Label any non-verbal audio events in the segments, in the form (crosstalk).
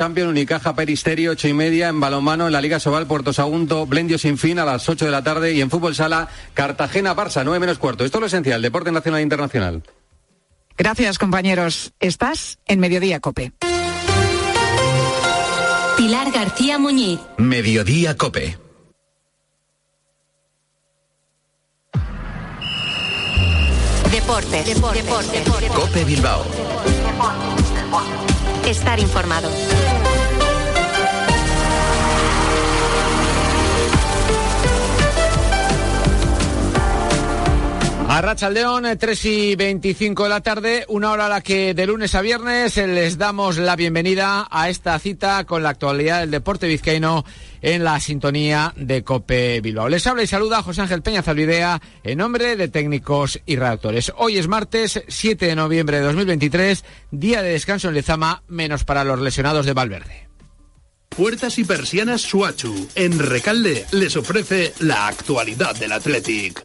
Champion Unicaja Peristerio, ocho y media, en balonmano, en la Liga Sobal, Puerto Sagunto, Blendio sin fin a las 8 de la tarde y en fútbol sala, Cartagena, Barça, 9 menos cuarto. Esto es lo esencial, deporte nacional e internacional. Gracias, compañeros. Estás en Mediodía Cope. Pilar García Muñiz. Mediodía Cope. Deportes. Deportes. Deportes. Cope Bilbao. Estar informado. A Rachaldeón, 3 y 25 de la tarde, una hora a la que de lunes a viernes les damos la bienvenida a esta cita con la actualidad del deporte vizcaíno en la sintonía de Cope Bilbao. Les habla y saluda José Ángel Peña Zalvidea en nombre de técnicos y redactores. Hoy es martes 7 de noviembre de 2023, día de descanso en Lezama, menos para los lesionados de Valverde. Puertas y persianas Suachu. En Recalde les ofrece la actualidad del Athletic.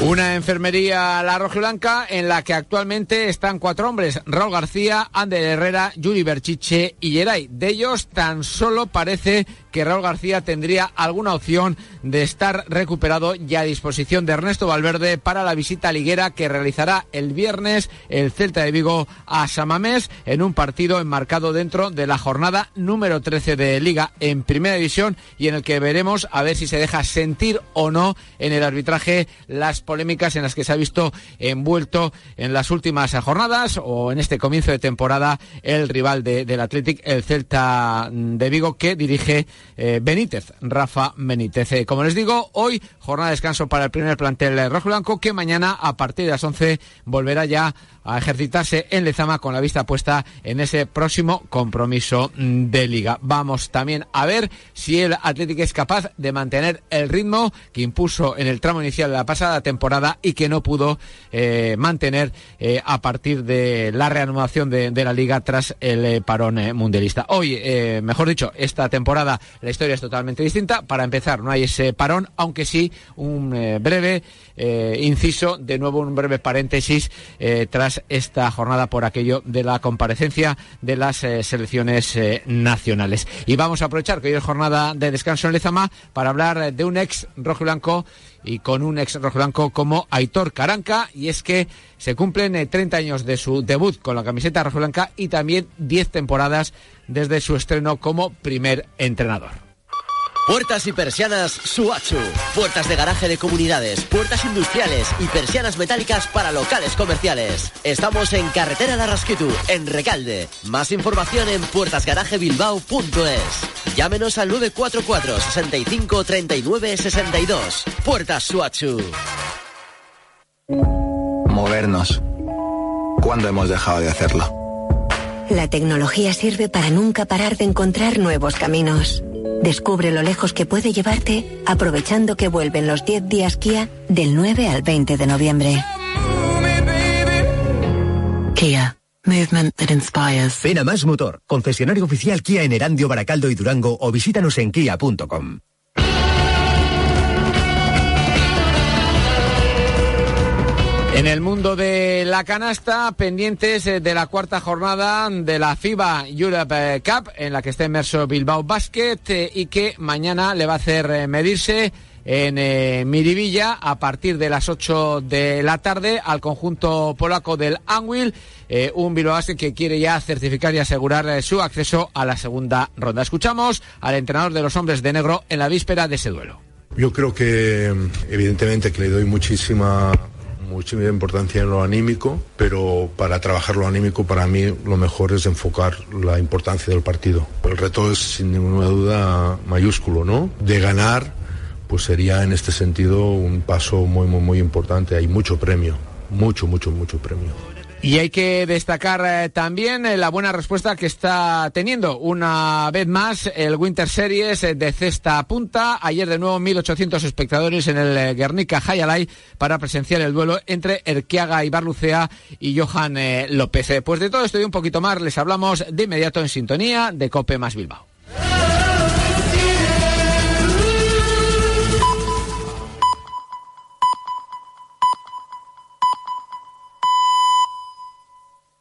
Una enfermería la rojiblanca en la que actualmente están cuatro hombres, Raúl García, Ander Herrera, Yuri Berchiche y Geray. De ellos tan solo parece que Raúl García tendría alguna opción de estar recuperado y a disposición de Ernesto Valverde para la visita liguera que realizará el viernes el Celta de Vigo a Samamés en un partido enmarcado dentro de la jornada número 13 de Liga en Primera División y en el que veremos a ver si se deja sentir o no en el arbitraje las polémicas en las que se ha visto envuelto en las últimas jornadas o en este comienzo de temporada el rival de, del Athletic, el Celta de Vigo que dirige eh, Benítez, Rafa Benítez. Eh, como les digo, hoy jornada de descanso para el primer plantel rojo blanco que mañana a partir de las 11 volverá ya a ejercitarse en Lezama con la vista puesta en ese próximo compromiso de liga. Vamos también a ver si el Atlético es capaz de mantener el ritmo que impuso en el tramo inicial de la pasada temporada y que no pudo eh, mantener eh, a partir de la reanudación de, la liga tras el eh, parón eh, mundialista. Hoy, eh, mejor dicho, esta temporada la historia es totalmente distinta. Para empezar, no hay ese parón, aunque sí un eh, breve eh, inciso, de nuevo un breve paréntesis eh, tras esta jornada por aquello de la comparecencia de las selecciones nacionales. Y vamos a aprovechar que hoy es jornada de descanso en Lezama para hablar de un ex rojo blanco y con un ex rojo y blanco como Aitor Caranca y es que se cumplen eh, 30 años de su debut con la camiseta rojo y blanca y también 10 temporadas desde su estreno como primer entrenador. Puertas y persianas Suachu. Puertas de garaje de comunidades, puertas industriales y persianas metálicas para locales comerciales. Estamos en Carretera de Rasquitu, en Recalde. Más información en puertasgarajebilbao.es. Llámenos al 944 65 39 62. Puertas Suachu. Movernos. ¿Cuándo hemos dejado de hacerlo? La tecnología sirve para nunca parar de encontrar nuevos caminos. Descubre lo lejos que puede llevarte aprovechando que vuelven los 10 días Kia del 9 al 20 de noviembre. Kia. Movement that inspires. Ven a Más Motor, concesionario oficial Kia en Erandio, Baracaldo y Durango o visítanos en kia.com. En el mundo de la canasta, pendientes eh, de la cuarta jornada de la FIBA Europe eh, Cup, en la que está inmerso Bilbao Basket eh, y que mañana le va a hacer medirse en eh, Miribilla a partir de las 8 de la tarde al conjunto polaco del Anwil, un Bilbao que quiere ya certificar y asegurar su acceso a la segunda ronda. Escuchamos al entrenador de los hombres de negro en la víspera de ese duelo. Yo creo que evidentemente que le doy muchísima muchísima importancia en lo anímico, pero para trabajar lo anímico para mí lo mejor es enfocar la importancia del partido. El reto es sin ninguna duda mayúsculo, ¿no? De ganar, pues sería en este sentido un paso muy muy muy importante. Hay mucho premio, mucho mucho mucho premio. Y hay que destacar eh, también eh, la buena respuesta que está teniendo una vez más el Winter Series eh, de cesta punta. Ayer de nuevo 1.800 espectadores en el Guernica Hayalay para presenciar el duelo entre Erquiaga y Barlucea y Johan López. Pues de todo esto y un poquito más les hablamos de inmediato en sintonía de Cope más Bilbao.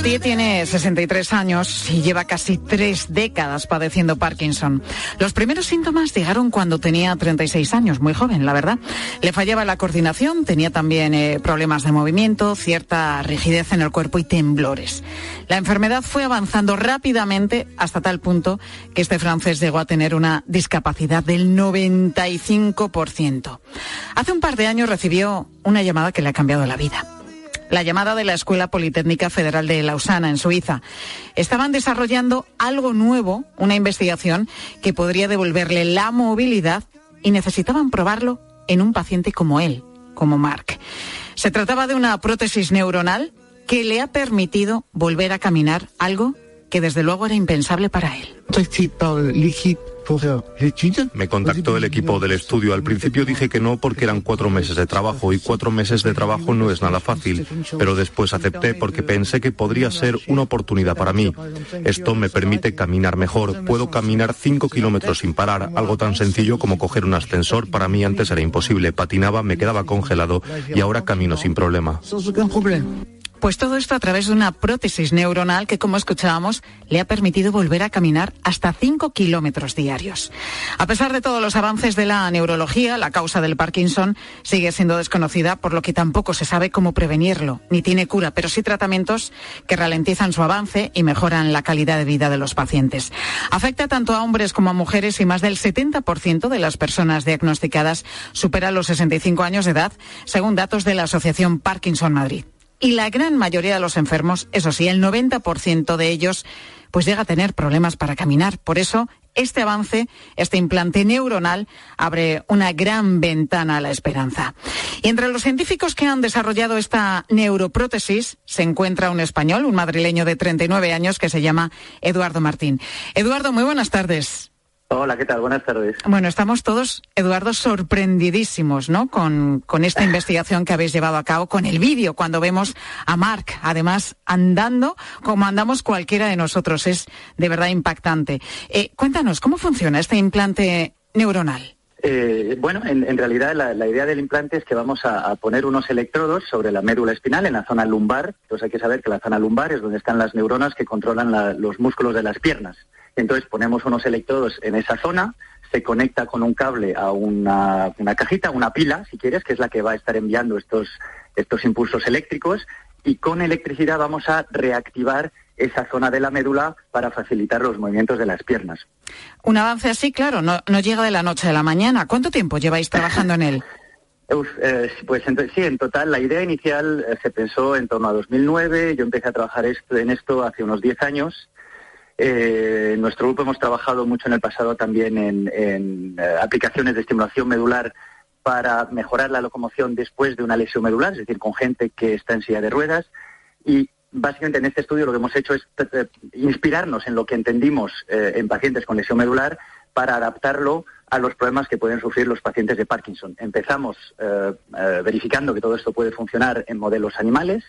Marc Gauthier tiene 63 años y lleva casi tres décadas padeciendo Parkinson. Los primeros síntomas llegaron cuando tenía 36 años, muy joven, la verdad. Le fallaba la coordinación, tenía también eh, problemas de movimiento, cierta rigidez en el cuerpo y temblores. La enfermedad fue avanzando rápidamente hasta tal punto que este francés llegó a tener una discapacidad del 95%. Hace un par de años recibió una llamada que le ha cambiado la vida la llamada de la Escuela Politécnica Federal de Lausana, en Suiza. Estaban desarrollando algo nuevo, una investigación que podría devolverle la movilidad y necesitaban probarlo en un paciente como él, como Mark. Se trataba de una prótesis neuronal que le ha permitido volver a caminar, algo que desde luego era impensable para él. Me contactó el equipo del estudio. Al principio dije que no porque eran cuatro meses de trabajo y cuatro meses de trabajo no es nada fácil, pero después acepté porque pensé que podría ser una oportunidad para mí. Esto me permite caminar mejor. Puedo caminar cinco kilómetros sin parar. Algo tan sencillo como coger un ascensor para mí antes era imposible. Patinaba, me quedaba congelado y ahora camino sin problema. Pues todo esto a través de una prótesis neuronal que, como escuchábamos, le ha permitido volver a caminar hasta 5 kilómetros diarios. A pesar de todos los avances de la neurología, la causa del Parkinson sigue siendo desconocida, por lo que tampoco se sabe cómo prevenirlo, ni tiene cura, pero sí tratamientos que ralentizan su avance y mejoran la calidad de vida de los pacientes. Afecta tanto a hombres como a mujeres y más del 70% de las personas diagnosticadas superan los 65 años de edad, según datos de la Asociación Parkinson Madrid. Y la gran mayoría de los enfermos, eso sí, el 90% de ellos, pues llega a tener problemas para caminar. Por eso, este avance, este implante neuronal, abre una gran ventana a la esperanza. Y entre los científicos que han desarrollado esta neuroprótesis se encuentra un español, un madrileño de 39 años que se llama Eduardo Martín. Eduardo, muy buenas tardes. Hola, ¿qué tal? Buenas tardes. Bueno, estamos todos, Eduardo, sorprendidísimos, ¿no? Con, con esta (laughs) investigación que habéis llevado a cabo, con el vídeo, cuando vemos a Mark, además, andando como andamos cualquiera de nosotros. Es de verdad impactante. Eh, cuéntanos, ¿cómo funciona este implante neuronal? Eh, bueno, en, realidad la, idea del implante es que vamos a, a, poner unos electrodos sobre la médula espinal en la zona lumbar. Entonces hay que saber que la zona lumbar es donde están las neuronas que controlan la, los músculos de las piernas. Entonces ponemos unos electrodos en esa zona, se conecta con un cable a una, cajita, una pila, si quieres, que es la que va a estar enviando estos, estos impulsos eléctricos, y con electricidad vamos a reactivar esa zona de la médula para facilitar los movimientos de las piernas. Un avance así, claro, no, no llega de la noche a la mañana. ¿Cuánto tiempo lleváis trabajando en él? (laughs) Eh, pues sí, en total la idea inicial eh, se pensó en torno a 2009. Yo empecé a trabajar esto, en esto hace unos 10 años eh, en nuestro grupo hemos trabajado mucho en el pasado también en, eh, aplicaciones de estimulación medular para mejorar la locomoción después de una lesión medular, es decir, con gente que está en silla de ruedas. Y básicamente en este estudio lo que hemos hecho es eh, inspirarnos en lo que entendimos en pacientes con lesión medular para adaptarlo a los problemas que pueden sufrir los pacientes de Parkinson. Empezamos verificando que todo esto puede funcionar en modelos animales,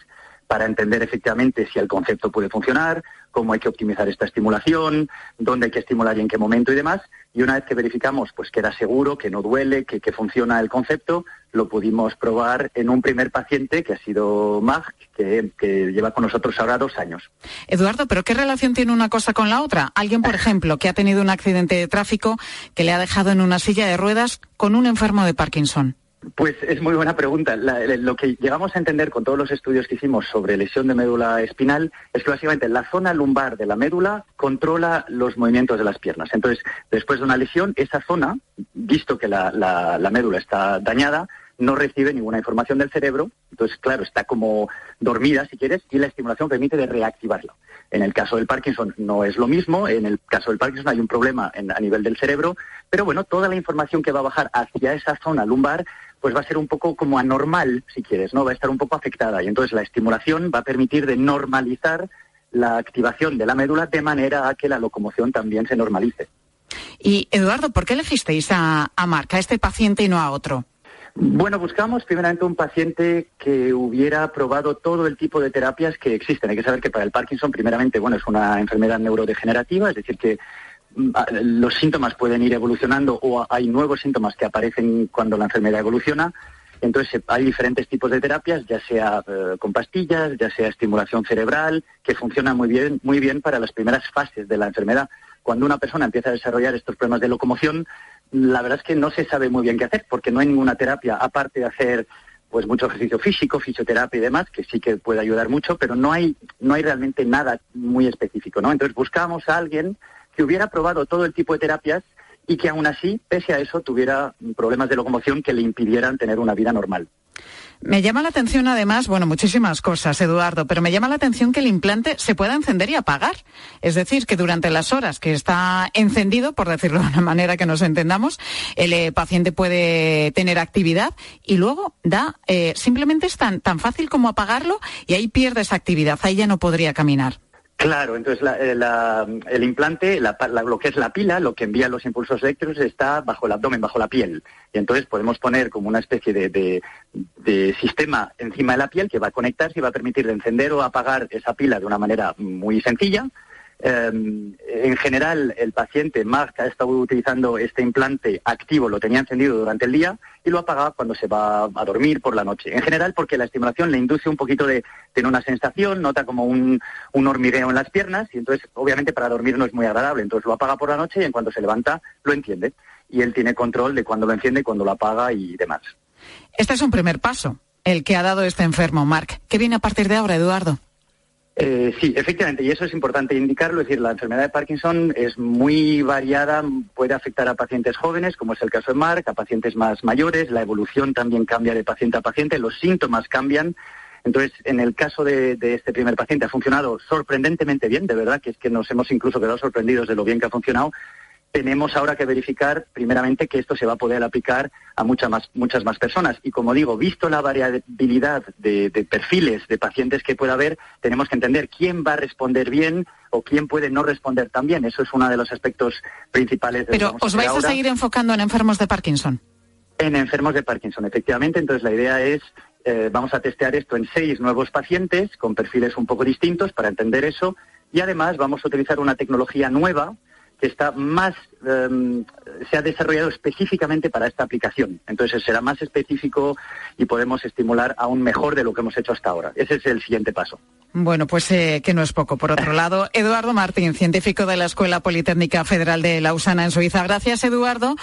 para entender efectivamente si el concepto puede funcionar, cómo hay que optimizar esta estimulación, dónde hay que estimular y en qué momento y demás. Y una vez que verificamos pues que era seguro, que no duele, que, funciona el concepto, lo pudimos probar en un primer paciente que ha sido Mag, que, que, lleva con nosotros ahora dos años. Eduardo, ¿pero qué relación tiene una cosa con la otra? Alguien, por (laughs) ejemplo, que ha tenido un accidente de tráfico que le ha dejado en una silla de ruedas con un enfermo de Parkinson. Pues es muy buena pregunta. lo que llegamos a entender con todos los estudios que hicimos sobre lesión de médula espinal es que básicamente la zona lumbar de la médula controla los movimientos de las piernas. Entonces, después de una lesión, esa zona, visto que la, médula está dañada, no recibe ninguna información del cerebro. Entonces, claro, está como dormida, si quieres, y la estimulación permite de reactivarla. En el caso del Parkinson no es lo mismo. En el caso del Parkinson hay un problema a nivel del cerebro, pero bueno, toda la información que va a bajar hacia esa zona lumbar pues va a ser un poco como anormal, si quieres, ¿no? Va a estar un poco afectada y entonces la estimulación va a permitir de normalizar la activación de la médula de manera a que la locomoción también se normalice. Y Eduardo, ¿por qué elegisteis a, a Marc, a este paciente y no a otro? Bueno, buscamos primeramente un paciente que hubiera probado todo el tipo de terapias que existen. Hay que saber que para el Parkinson, primeramente, bueno, es una enfermedad neurodegenerativa, es decir, que los síntomas pueden ir evolucionando o hay nuevos síntomas que aparecen cuando la enfermedad evoluciona. Entonces hay diferentes tipos de terapias, ya sea eh, con pastillas, ya sea estimulación cerebral, que funcionan muy bien, muy bien para las primeras fases de la enfermedad. Cuando una persona empieza a desarrollar estos problemas de locomoción, la verdad es que no se sabe muy bien qué hacer, porque no hay ninguna terapia, aparte de hacer pues mucho ejercicio físico, fisioterapia y demás, que sí que puede ayudar mucho, pero no hay, no hay realmente nada muy específico, ¿no? Entonces buscamos a alguien que hubiera probado todo el tipo de terapias y que aún así, pese a eso, tuviera problemas de locomoción que le impidieran tener una vida normal. Me llama la atención además, bueno, muchísimas cosas, Eduardo, pero me llama la atención que el implante se pueda encender y apagar. Es decir, que durante las horas que está encendido, por decirlo de una manera que nos entendamos, el eh, paciente puede tener actividad y luego da, eh, simplemente es tan, tan fácil como apagarlo y ahí pierde esa actividad, ahí ya no podría caminar. Claro, entonces eh, el implante, lo que es la pila, lo que envía los impulsos eléctricos está bajo el abdomen, bajo la piel. Y entonces podemos poner como una especie de, de, sistema encima de la piel que va a conectarse y va a permitir encender o apagar esa pila de una manera muy sencilla en general, el paciente más que ha estado utilizando este implante activo lo tenía encendido durante el día y lo apaga cuando se va a dormir por la noche. En general, porque la estimulación le induce un poquito de tener una sensación, nota como un, hormigueo en las piernas y entonces, obviamente, para dormir no es muy agradable. Entonces lo apaga por la noche y en cuanto se levanta lo enciende. Y él tiene control de cuándo lo enciende, cuándo lo apaga y demás. Este es un primer paso, el que ha dado este enfermo, Marc. ¿Qué viene a partir de ahora, Eduardo? Eh, sí, efectivamente, y eso es importante indicarlo, es decir, la enfermedad de Parkinson es muy variada, puede afectar a pacientes jóvenes, como es el caso de Mark, a pacientes más mayores, la evolución también cambia de paciente a paciente, los síntomas cambian. Entonces, en el caso de, de este primer paciente ha funcionado sorprendentemente bien, de verdad, que es que nos hemos incluso quedado sorprendidos de lo bien que ha funcionado, tenemos ahora que verificar, primeramente, que esto se va a poder aplicar a muchas más, muchas más personas. Y como digo, visto la variabilidad de, perfiles de pacientes que pueda haber, tenemos que entender quién va a responder bien o quién puede no responder tan bien. Eso es uno de los aspectos principales. De Pero os vais a seguir enfocando en enfermos de Parkinson. En enfermos de Parkinson, efectivamente. Entonces la idea es eh, vamos a testear esto en seis nuevos pacientes con perfiles un poco distintos para entender eso y además vamos a utilizar una tecnología nueva que está más, em, se ha desarrollado específicamente para esta aplicación. Entonces será más específico y podemos estimular aún mejor de lo que hemos hecho hasta ahora. Ese es el siguiente paso. Bueno, pues eh, que no es poco. Por otro (laughs) lado, Eduardo Martín, científico de la Escuela Politécnica Federal de Lausana en Suiza. Gracias, Eduardo,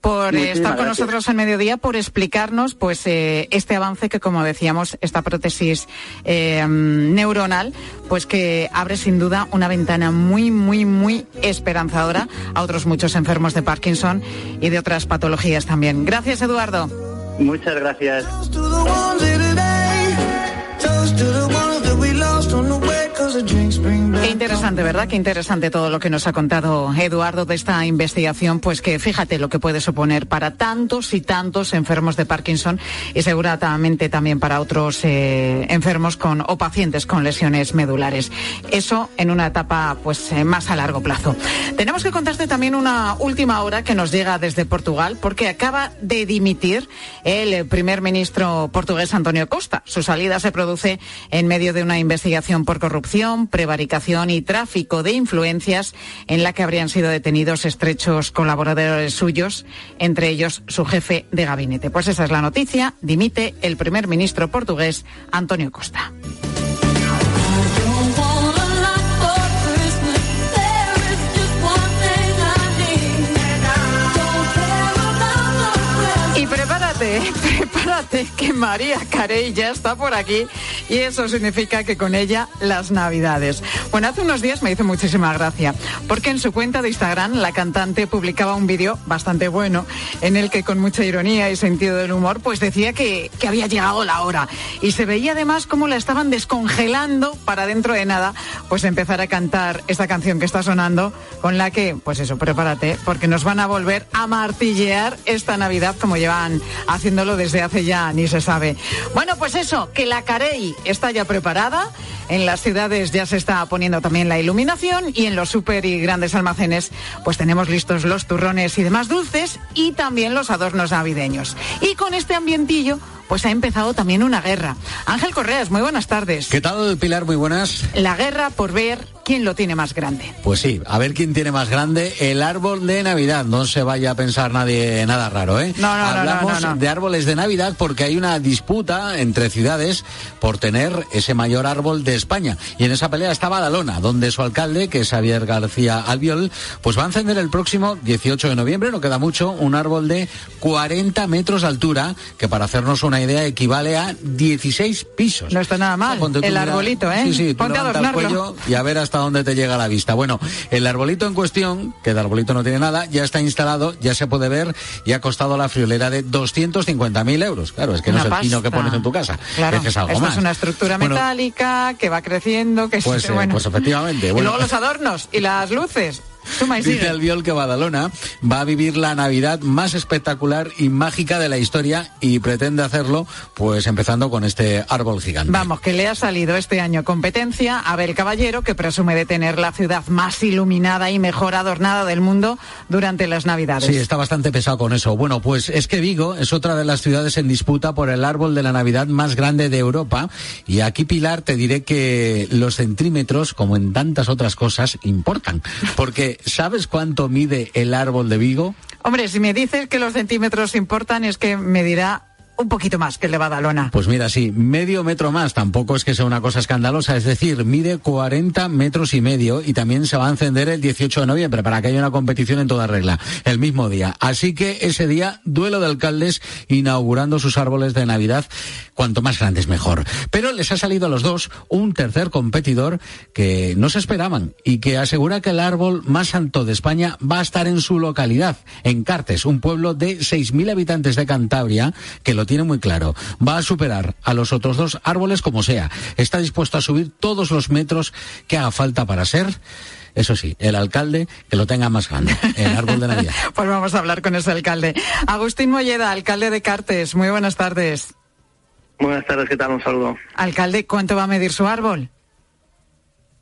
por eh, estar con nosotros en mediodía, por explicarnos pues eh, este avance que, como decíamos, esta prótesis neuronal, pues que abre sin duda una ventana muy, muy, muy esperanzadora a otros muchos enfermos de Parkinson y de otras patologías también. Gracias, Eduardo. Muchas gracias. Qué interesante, ¿verdad? Qué interesante todo lo que nos ha contado Eduardo de esta investigación, pues que fíjate lo que puede suponer para tantos y tantos enfermos de Parkinson y seguramente también para otros eh, enfermos con o pacientes con lesiones medulares. Eso en una etapa pues eh, más a largo plazo. Tenemos que contarte también una última hora que nos llega desde Portugal porque acaba de dimitir el primer ministro portugués Antonio Costa. Su salida se produce en medio de una investigación por corrupción, prevaricación y tráfico de influencias en la que habrían sido detenidos estrechos colaboradores suyos, entre ellos su jefe de gabinete. Pues esa es la noticia. Dimite el primer ministro portugués, Antonio Costa. Prepárate que María Carey ya está por aquí y eso significa que con ella las navidades. Bueno, hace unos días me hizo muchísima gracia porque en su cuenta de Instagram la cantante publicaba un vídeo bastante bueno en el que con mucha ironía y sentido del humor pues decía que, que había llegado la hora y se veía además cómo la estaban descongelando para dentro de nada pues empezar a cantar esta canción que está sonando con la que pues eso, prepárate porque nos van a volver a martillear esta Navidad como llevan haciéndolo desde hace ya ya ni se sabe. Bueno, pues eso, que la Carey está ya preparada. En las ciudades ya se está poniendo también la iluminación y en los super y grandes almacenes pues tenemos listos los turrones y demás dulces y también los adornos navideños. Y con este ambientillo pues ha empezado también una guerra. Ángel Correas, muy buenas tardes. ¿Qué tal, Pilar? Muy buenas. La guerra por ver quién lo tiene más grande. Pues sí, a ver quién tiene más grande el árbol de Navidad. No se vaya a pensar nadie nada raro, ¿eh? No, no, Hablamos no, no, no. de árboles de Navidad porque hay una disputa entre ciudades por tener ese mayor árbol de España. Y en esa pelea está Badalona, donde su alcalde, que es Javier García Albiol, pues va a encender el próximo 18 de noviembre, no queda mucho, un árbol de 40 metros de altura, que para hacernos una idea equivale a 16 pisos. No está nada mal. Ponte el arbolito, ¿eh? Sí, sí, tú Ponte a levanta el adornarlo. cuello y a ver hasta dónde te llega la vista. Bueno, el arbolito en cuestión, que de arbolito no tiene nada, ya está instalado, ya se puede ver y ha costado la friolera de 250.000 euros. Claro, es que no es el pino que pasta. pones en tu casa. Claro, es que es algo esto más. es una estructura Bueno, metálica que va creciendo, que Pues, (laughs) es, eh, bueno. pues efectivamente. Y Bueno, luego los adornos y las luces. Dice. Albiol que Badalona va a vivir la Navidad más espectacular y mágica de la historia y pretende hacerlo pues empezando con este árbol gigante. Vamos, que le ha salido este año competencia a Abel Caballero, que presume de tener la ciudad más iluminada y mejor adornada del mundo durante las Navidades. Sí, está bastante pesado con eso. Bueno, pues es que Vigo es otra de las ciudades en disputa por el árbol de la Navidad más grande de Europa. Y aquí, Pilar, te diré que los centímetros, como en tantas otras cosas, importan. Porque, ¿sabes cuánto mide el árbol de Vigo? Hombre, si me dices que los centímetros importan, es que me dirá un poquito más que el de Badalona. Pues mira, sí, medio metro más, tampoco es que sea una cosa escandalosa, es decir, mide 40 metros y medio y también se va a encender el 18 de noviembre para que haya una competición en toda regla, el mismo día. Así que ese día, duelo de alcaldes inaugurando sus árboles de Navidad, cuanto más grandes mejor. Pero les ha salido a los dos un tercer competidor que no se esperaban y que asegura que el árbol más alto de España va a estar en su localidad, en Cartes, un pueblo de 6.000 habitantes de Cantabria que lo tiene muy claro. Va a superar a los otros dos árboles como sea. Está dispuesto a subir todos los metros que haga falta para ser, eso sí, el alcalde que lo tenga más grande, el árbol de Navidad. (laughs) Pues vamos a hablar con ese alcalde. Agustín Molleda, alcalde de Cartes. Muy buenas tardes. Buenas tardes, ¿qué tal? Un saludo. Alcalde, ¿cuánto va a medir su árbol?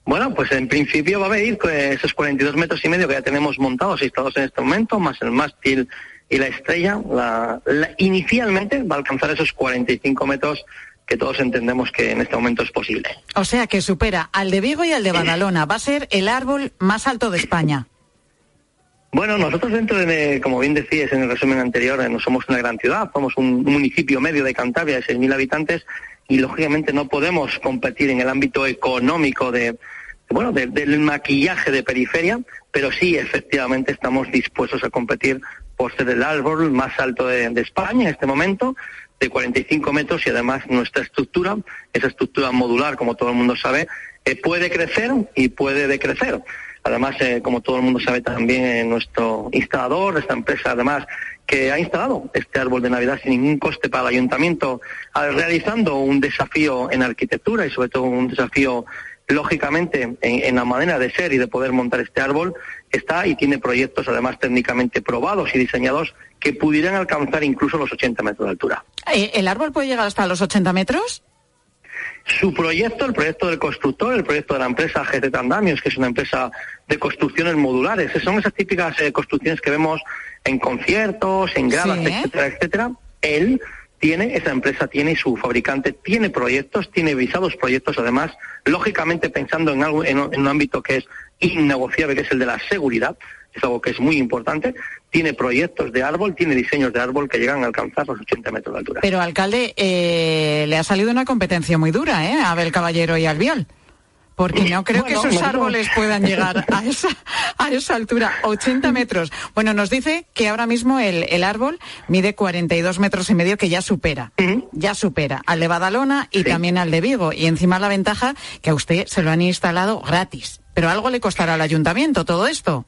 Bueno, pues en principio va a medir eh, esos 42 metros y medio que ya tenemos montados y instalados en este momento, más el mástil y la estrella. La, la- inicialmente va a alcanzar esos 45 metros que todos entendemos que en este momento es posible. O sea que supera al de Vigo y al de Badalona. Va a ser el árbol más alto de España. Bueno, nosotros dentro de, como bien decías en el resumen anterior, eh, no somos una gran ciudad, somos un municipio medio de Cantabria de 6.000 habitantes y lógicamente no podemos competir en el ámbito económico de, bueno, de- del maquillaje de periferia, pero sí efectivamente estamos dispuestos a competir por ser el árbol más alto de, España en este momento, de 45 metros y además nuestra estructura, esa estructura modular, como todo el mundo sabe, eh, puede crecer y puede decrecer. Además, eh, como todo el mundo sabe también, eh, nuestro instalador, esta empresa además, que ha instalado este árbol de Navidad sin ningún coste para el ayuntamiento, ah, realizando un desafío en arquitectura y sobre todo un desafío, lógicamente, en, en la manera de ser y de poder montar este árbol, está y tiene proyectos además técnicamente probados y diseñados que pudieran alcanzar incluso los 80 metros de altura. Eh, ¿El árbol puede llegar hasta los 80 metros? Su proyecto, el proyecto del constructor, el proyecto de la empresa GT Andamios, que es una empresa de construcciones modulares, son esas típicas eh, construcciones que vemos en conciertos, en gradas, Sí. etcétera, etcétera. Él tiene, esa empresa tiene y su fabricante tiene proyectos, tiene visados proyectos, además, lógicamente pensando en algo, en, un ámbito que es innegociable, que es el de la seguridad, es algo que es muy importante, tiene proyectos de árbol, tiene diseños de árbol que llegan a alcanzar los 80 metros de altura. Pero, alcalde, eh, le ha salido una competencia muy dura, ¿eh? A Abel Caballero y Albiol. Porque no creo que esos árboles puedan llegar a esa, a esa altura, 80 metros. Bueno, nos dice que ahora mismo el, el árbol mide 42 metros y medio, que ya supera, ya supera al de Badalona y también al de Vigo. Y encima la ventaja que a usted se lo han instalado gratis. Pero algo le costará al ayuntamiento todo esto.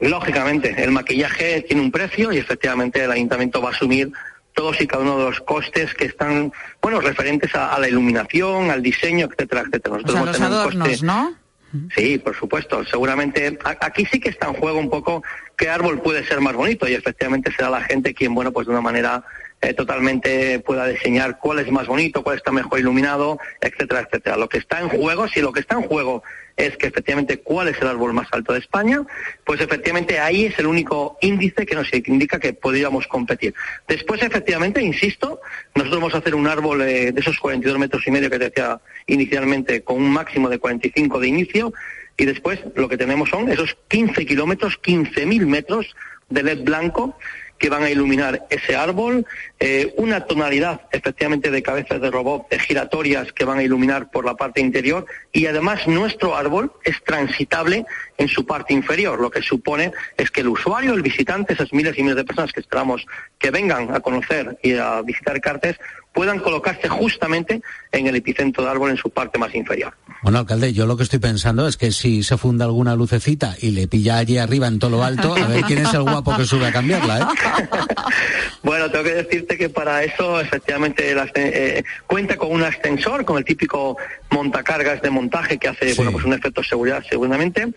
Lógicamente, el maquillaje tiene un precio y efectivamente el ayuntamiento va a asumir todos y cada uno de los costes que están, bueno, referentes a, a la iluminación, al diseño, etcétera, etcétera. O Nosotros sea, vamos los adornos, coste- ¿no? Sí, por supuesto. Seguramente aquí sí que está en juego un poco qué árbol puede ser más bonito y efectivamente será la gente quien, bueno, pues de una manera eh, totalmente pueda diseñar cuál es más bonito, cuál está mejor iluminado, etcétera, etcétera. Lo que está en juego, si lo que está en juego es que efectivamente cuál es el árbol más alto de España, pues efectivamente ahí es el único índice que nos indica que podríamos competir. Después, efectivamente, insisto, nosotros vamos a hacer un árbol eh, de esos 42 metros y medio que te decía inicialmente, con un máximo de 45 de inicio, y después lo que tenemos son esos 15 kilómetros, 15.000 metros de LED blanco que van a iluminar ese árbol, eh, una tonalidad efectivamente de cabezas de robot giratorias que van a iluminar por la parte interior y además nuestro árbol es transitable en su parte inferior, lo que supone es que el usuario, el visitante, esas miles y miles de personas que esperamos que vengan a conocer y a visitar Cartes, puedan colocarse justamente en el epicentro del árbol en su parte más inferior. Bueno, alcalde, yo lo que estoy pensando es que si se funda alguna lucecita y le pilla allí arriba en todo lo alto, a ver quién es el guapo que sube a cambiarla, ¿eh? (laughs) bueno, tengo que decirte que para eso efectivamente eh, cuenta con un ascensor, con el típico montacargas de montaje que hace bueno pues un efecto de seguridad seguramente.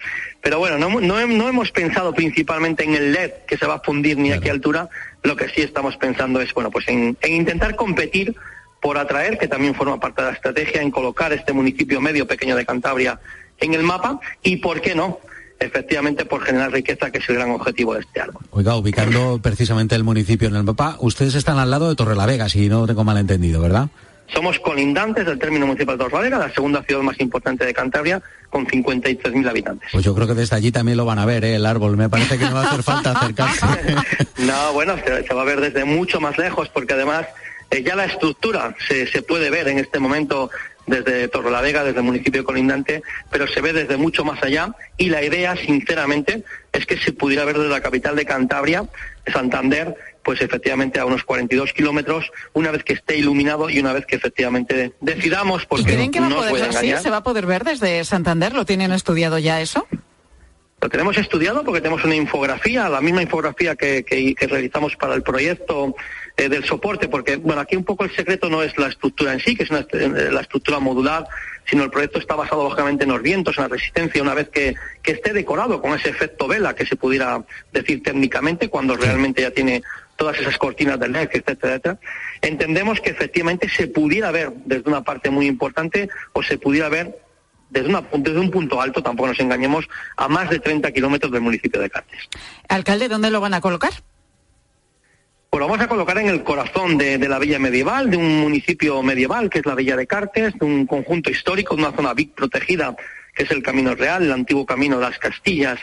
Pero bueno, no, no, hemos pensado principalmente en el LED que se va a fundir ni a qué altura. Lo que sí estamos pensando es bueno pues en, en intentar competir por atraer, que también forma parte de la estrategia, en colocar este municipio medio pequeño de Cantabria en el mapa y, ¿por qué no?, efectivamente por generar riqueza, que es el gran objetivo de este árbol. Oiga, ubicando precisamente el municipio en el mapa, ustedes están al lado de Torrelavega, si no tengo mal entendido, ¿verdad? Somos colindantes del término municipal de Torrelavega, la segunda ciudad más importante de Cantabria, con 53.000 habitantes. Pues yo creo que desde allí también lo van a ver, ¿eh? el árbol. Me parece que no va a hacer falta acercarse. (laughs) no, bueno, se, va a ver desde mucho más lejos, porque además eh, ya la estructura se, se puede ver en este momento desde Torrelavega, desde el municipio colindante, pero se ve desde mucho más allá y la idea, sinceramente, es que se pudiera ver desde la capital de Cantabria, Santander, pues efectivamente a unos 42 kilómetros, una vez que esté iluminado y una vez que efectivamente decidamos, porque creen que va a poder, sí, se va a poder ver desde Santander? ¿Lo tienen estudiado ya eso? Lo tenemos estudiado porque tenemos una infografía, la misma infografía que, que, que realizamos para el proyecto eh, del soporte, porque bueno, aquí un poco el secreto no es la estructura en sí, que es eh, la estructura modular, sino el proyecto está basado lógicamente en los vientos, en la resistencia, una vez que, que esté decorado con ese efecto vela que se pudiera decir técnicamente, cuando realmente ya tiene todas esas cortinas del LED, etcétera, etcétera, entendemos que efectivamente se pudiera ver desde una parte muy importante o se pudiera ver desde, una, desde un punto alto, tampoco nos engañemos, a más de 30 kilómetros del municipio de Cartes. Alcalde, ¿dónde lo van a colocar? Pues lo vamos a colocar en el corazón de, la villa medieval, de un municipio medieval que es la Villa de Cartes, de un conjunto histórico, de una zona big protegida que es el Camino Real, el antiguo camino de las Castillas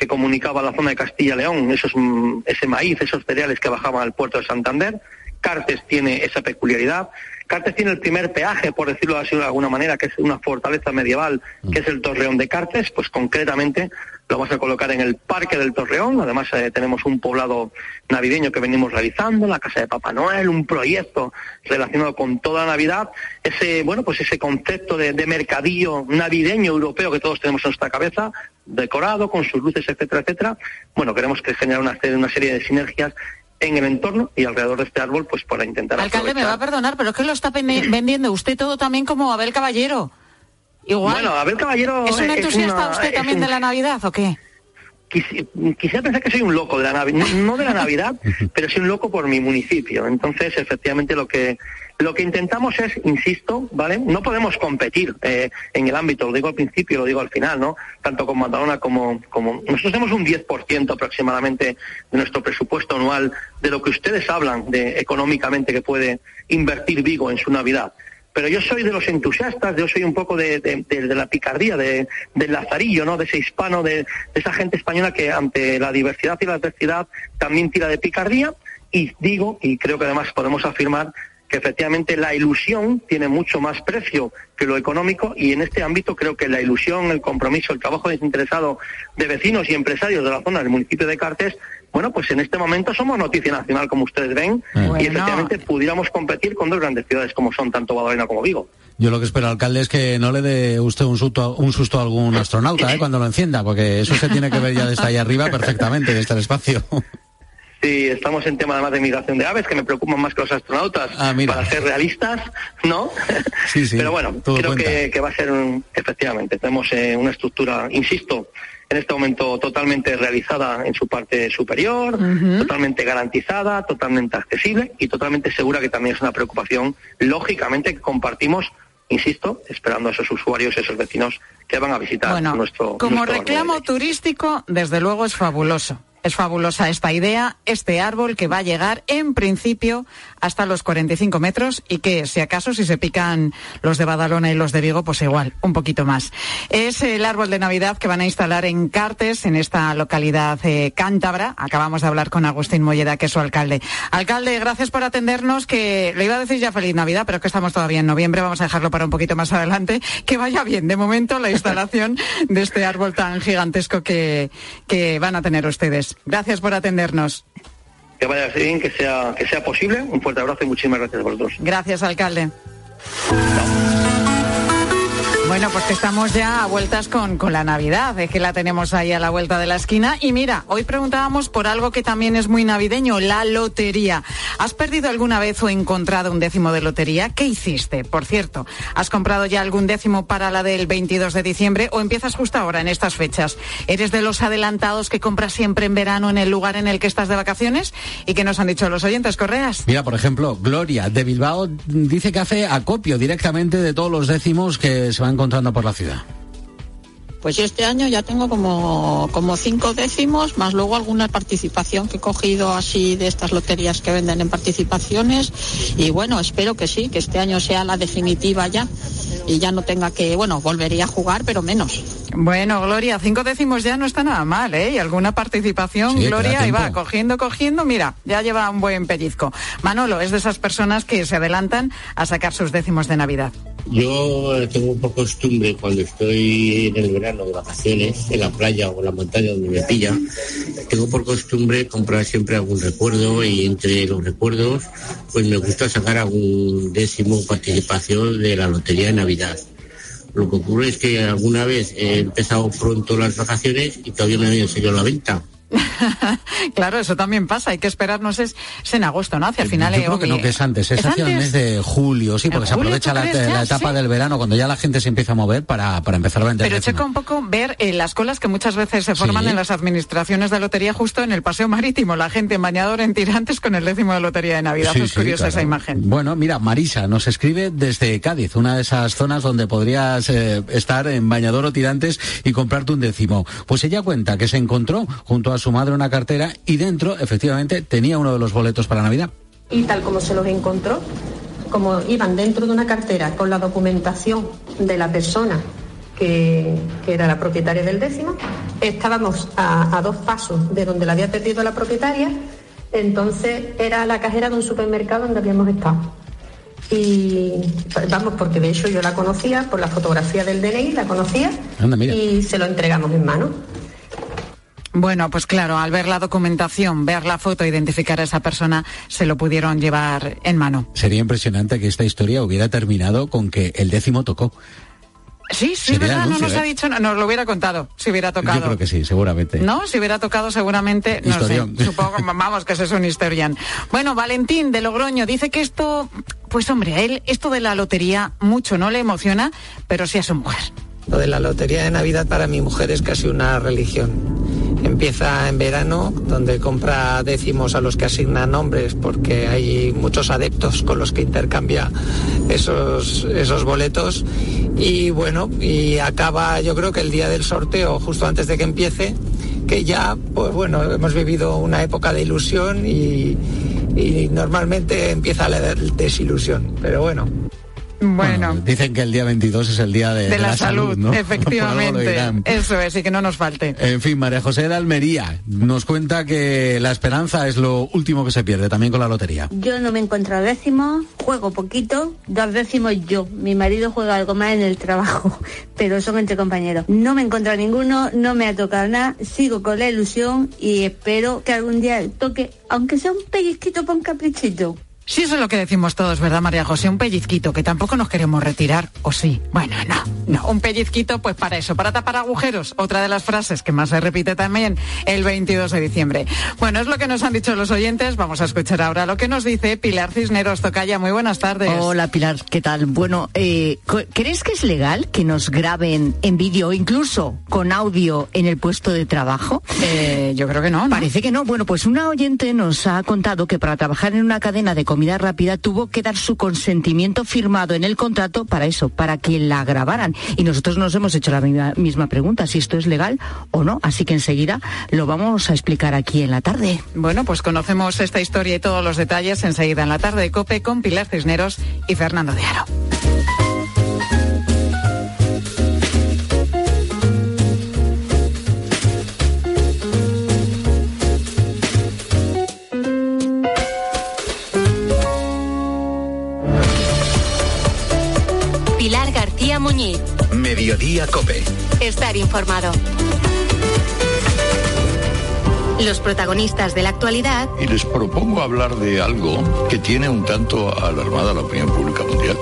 que comunicaba la zona de Castilla-León, esos, mm, ese maíz, esos cereales que bajaban al puerto de Santander. Cartes tiene esa peculiaridad. Cartes tiene el primer peaje, por decirlo así de alguna manera, que es una fortaleza medieval, que es el Torreón de Cartes, pues concretamente lo vamos a colocar en el Parque del Torreón. Además, eh, tenemos un poblado navideño que venimos realizando, la Casa de Papá Noel, un proyecto relacionado con toda la Navidad. Ese, bueno, pues ese concepto de, mercadillo navideño europeo que todos tenemos en nuestra cabeza, decorado con sus luces, etcétera, etcétera. Bueno, queremos que generar una, una serie de sinergias en el entorno y alrededor de este árbol, pues para intentar. Alcalde, me va a perdonar, pero es que lo está vendiendo used todo también como Abel Caballero. Bueno, Abel Caballero... ¿Es un entusiasta usted también de la Navidad o qué? quisiera pensar que soy un loco de la Navidad, no de la Navidad, (laughs) pero soy un loco por mi municipio. Entonces, efectivamente, lo que lo que intentamos es, insisto, ¿vale? No podemos competir eh, en el ámbito, lo digo al principio, lo digo al final, ¿no? Tanto con Madalona como, como... Nosotros tenemos un 10% aproximadamente de nuestro presupuesto anual de lo que ustedes hablan de económicamente que puede invertir Vigo en su Navidad pero yo soy de los entusiastas, yo soy un poco de, la picardía, de, del lazarillo, ¿no? De ese hispano, de, esa gente española que ante la diversidad y la adversidad también tira de picardía y digo, y creo que además podemos afirmar, que efectivamente la ilusión tiene mucho más precio que lo económico y en este ámbito creo que la ilusión, el compromiso, el trabajo desinteresado de vecinos y empresarios de la zona del municipio de Cartes bueno, pues en este momento somos noticia nacional, como ustedes ven, y efectivamente pudiéramos competir con dos grandes ciudades como son tanto Badalona como Vigo. Yo lo que espero, alcalde, es que no le dé usted un susto, un susto a algún astronauta ¿eh? cuando lo encienda, porque eso se tiene que ver ya desde ahí arriba perfectamente, desde el espacio. (laughs) si estamos en tema además de migración de aves, que me preocupan más que los astronautas, Ah, mira. para ser realistas, ¿no? Sí, sí, Pero bueno, todo creo que va a ser, un- efectivamente, tenemos eh, una estructura, insisto, en este momento totalmente realizada en su parte superior, totalmente garantizada, totalmente accesible y totalmente segura que también es una preocupación, lógicamente, que compartimos, insisto, esperando a esos usuarios, esos vecinos que van a visitar Bueno, nuestro como nuestro reclamo turístico, desde luego es fabuloso. Es fabulosa esta idea, este árbol que va a llegar en principio hasta los 45 metros y que si acaso si se pican los de Badalona y los de Vigo, pues igual, un poquito más. Es el árbol de Navidad que van a instalar en Cartes, en esta localidad eh, cántabra. Acabamos de hablar con Agustín Molleda, que es su alcalde. Alcalde, gracias por atendernos, que le iba a decir ya feliz Navidad, pero que estamos todavía en noviembre, vamos a dejarlo para un poquito más adelante. Que vaya bien, de momento, la instalación de este árbol tan gigantesco que, que van a tener ustedes. Gracias por atendernos. Que vaya bien, que sea, que sea posible. Un fuerte abrazo y muchísimas gracias a vosotros. Gracias, alcalde. Bueno, pues que estamos ya a vueltas con, con la Navidad, es que la tenemos ahí a la vuelta de la esquina. Y mira, hoy preguntábamos por algo que también es muy navideño, la lotería. ¿Has perdido alguna vez o encontrado un décimo de lotería? ¿Qué hiciste? Por cierto, ¿has comprado ya algún décimo para la del 22 de diciembre o empiezas justo ahora en estas fechas? ¿Eres de los adelantados que compras siempre en verano en el lugar en el que estás de vacaciones? ¿Y qué nos han dicho los oyentes, Correas? Mira, por ejemplo, Gloria de Bilbao dice que hace acopio directamente de todos los décimos que se van encontrando por la ciudad. Pues yo este año ya tengo como, como cinco décimos, más luego alguna participación que he cogido así de estas loterías que venden en participaciones. Y bueno, espero que sí, que este año sea la definitiva ya. Y ya no tenga que, bueno, volvería a jugar, pero menos. Bueno, Gloria, cinco décimos ya no está nada mal, ¿eh? Y alguna participación, Sí, Gloria, ahí va, cogiendo, cogiendo, mira, ya lleva un buen pellizco. Manolo es de esas personas que se adelantan a sacar sus décimos de Navidad. Yo tengo por costumbre cuando estoy en el verano de vacaciones, en la playa o en la montaña donde me pilla, tengo por costumbre comprar siempre algún recuerdo y entre los recuerdos pues me gusta sacar algún décimo participación de la lotería de Navidad. Lo que ocurre es que alguna vez he empezado pronto las vacaciones y todavía no había enseñado la venta. (laughs) Claro, eso también pasa, hay que esperarnos, es, es en agosto, ¿no? Hacia el final. Yo eh, creo que no, que es antes, es, ¿es hacia el mes de julio, sí, ¿En porque se aprovecha la, etapa Sí. del verano cuando ya la gente se empieza a mover para, para empezar a vender. Pero checa un poco ver eh, las colas que muchas veces se forman en las administraciones de lotería justo en el paseo marítimo, la gente en bañador en tirantes con el décimo de lotería de Navidad. Sí, es curiosa claro. esa imagen. Bueno, mira, Marisa nos escribe desde Cádiz, una de esas zonas donde podrías eh, estar en bañador o tirantes y comprarte un décimo. Pues ella cuenta que se encontró junto a su madre una cartera y dentro, efectivamente, tenía uno de los boletos para Navidad. y tal como se los encontró, como iban dentro de una cartera con la documentación de la persona que, que era la propietaria del décimo, estábamos a, a dos pasos de donde la había perdido la propietaria, entonces era la cajera de un supermercado donde habíamos estado. Y vamos, porque de hecho yo la conocía por la fotografía del DNI, la conocía Anda, y se lo entregamos en mano. Bueno, pues claro, al ver la documentación, ver la foto, identificar a esa persona, se lo pudieron llevar en mano. Sería impresionante que esta historia hubiera terminado con que el décimo tocó. Sí, sí, Sería ¿verdad? anuncio, no nos ¿eh? ha dicho, nos lo hubiera contado, si hubiera tocado. Yo creo que sí, seguramente. No, si hubiera tocado seguramente, no Historión. sé, (laughs) supongo, vamos, que ese es un historian. Bueno, Valentín de Logroño dice que esto, pues hombre, a él esto de la lotería mucho no le emociona, pero sí a su mujer. Lo de la lotería de Navidad para mi mujer es casi una religión. Empieza en verano, donde compra décimos a los que asignan nombres, porque hay muchos adeptos con los que intercambia esos, esos boletos. Y bueno, y acaba yo creo que el día del sorteo, justo antes de que empiece, que ya, pues bueno, hemos vivido una época de ilusión y, y normalmente empieza la desilusión. Pero bueno. Bueno. Dicen que el día 22 es el día de, de, la, salud, (laughs) efectivamente. Eso es, y que no nos falte. En fin, María José de Almería nos cuenta que la esperanza es lo último que se pierde también con la lotería. Yo no me encuentro décimo, juego poquito, dos décimos yo. Mi marido juega algo más en el trabajo, (laughs) pero son entre compañeros. No me he encontrado ninguno, no me ha tocado nada, sigo con la ilusión y espero que algún día toque, aunque sea un pellizquito para un caprichito. Sí, eso es lo que decimos todos, ¿verdad, María José? Un pellizquito, que tampoco nos queremos retirar, ¿o sí? Bueno, no, no. Un pellizquito, pues para eso, para tapar agujeros. Otra de las frases que más se repite también el 22 de diciembre. Bueno, es lo que nos han dicho los oyentes. Vamos a escuchar ahora lo que nos dice Pilar Cisneros Tocaya. Muy buenas tardes. Hola, Pilar, ¿qué tal? Bueno, eh, ¿crees que es legal que nos graben en vídeo incluso con audio en el puesto de trabajo? Eh, yo creo que no, no. Parece que no. Bueno, pues una oyente nos ha contado que para trabajar en una cadena de comida rápida tuvo que dar su consentimiento firmado en el contrato para eso, para que la grabaran. Y nosotros nos hemos hecho la misma, pregunta, si esto es legal o no. Así que enseguida lo vamos a explicar aquí en la tarde. Bueno, pues conocemos esta historia y todos los detalles enseguida en la tarde de COPE con Pilar Cisneros y Fernando de Aro. Mediodía Cope. Estar informado. Los protagonistas de la actualidad. Y les propongo hablar de algo que tiene un tanto alarmada la opinión pública mundial,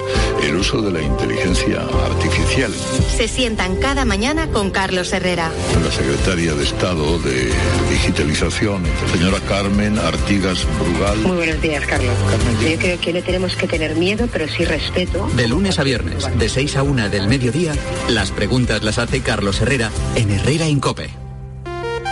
el uso de la inteligencia artificial. Se sientan cada mañana con Carlos Herrera. La secretaria de Estado de Digitalización, señora Carmen Artigas Brugal. Muy buenos días, Carlos. Yo creo que no tenemos que tener miedo, pero sí respeto. De lunes a viernes, de 6 a 1 del mediodía, las preguntas las hace Carlos Herrera en Herrera Incope.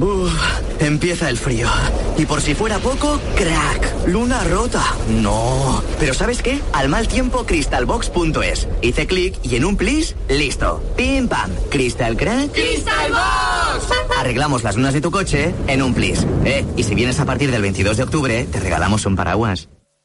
Uf, empieza el frío. Y por si fuera poco, crack. Luna rota. No. Pero ¿sabes qué? Al mal tiempo, crystalbox.es. Hice clic y en un plis, listo. Pim pam. Crystal crack. ¡Crystalbox! Arreglamos las lunas de tu coche en un plis. Eh, y si vienes a partir del 22 de octubre, te regalamos un paraguas.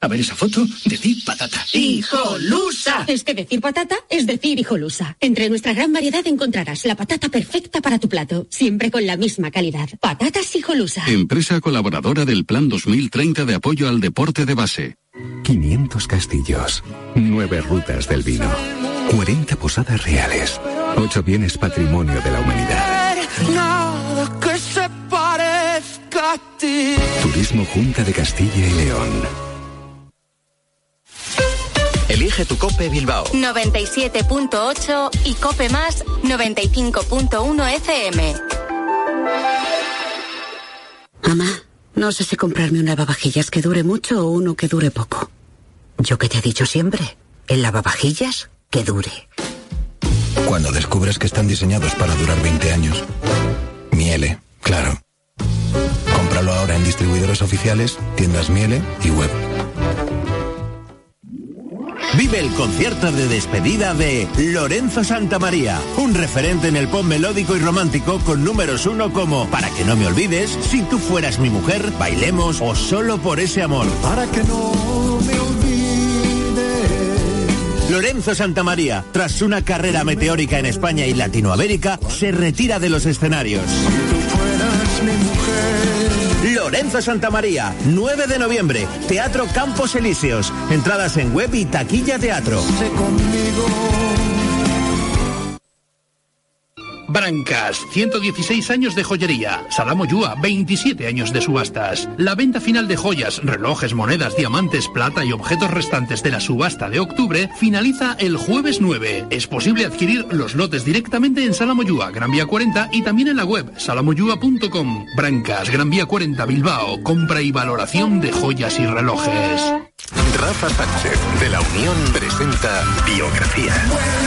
A ver esa foto, decir patata. ¡Hijolusa! Es que decir patata es decir hijolusa. Entre nuestra gran variedad encontrarás la patata perfecta para tu plato, siempre con la misma calidad. Patatas hijolusa. Empresa colaboradora del Plan 2030 de apoyo al deporte de base. 500 castillos, 9 rutas del vino, 40 posadas reales, 8 bienes patrimonio de la humanidad. Nada que se parezca a ti. Turismo Junta de Castilla y León. Elige tu Cope Bilbao. 97.8 y Cope Más 95.1 FM. Mamá, no sé si comprarme un lavavajillas que dure mucho o uno que dure poco. Yo que te he dicho siempre, el lavavajillas que dure. Cuando descubres que están diseñados para durar 20 años. Miele, claro. Cómpralo ahora en distribuidores oficiales, tiendas Miele y web. Vive el concierto de despedida de Lorenzo Santamaría, un referente en el pop melódico y romántico con números uno como Para que no me olvides, Si tú fueras mi mujer, Bailemos o Solo por ese amor. Para que no me olvides. Lorenzo Santamaría, tras una carrera meteórica en España y Latinoamérica, se retira de los escenarios. Si tú fueras mi mujer. Lorenzo Santamaría, 9 de noviembre, Teatro Campos Elíseos. Entradas en web y taquilla teatro. Brancas, 116 años de joyería. Salamoyúa, 27 años de subastas. La venta final de joyas, relojes, monedas, diamantes, plata y objetos restantes de la subasta de octubre finaliza el jueves 9. Es posible adquirir los lotes directamente en Salamoyúa, Gran Vía 40 y también en la web salamoyúa.com. Brancas, Gran Vía 40 Bilbao, compra y valoración de joyas y relojes. Rafa Sánchez, de la Unión, presenta Biografía.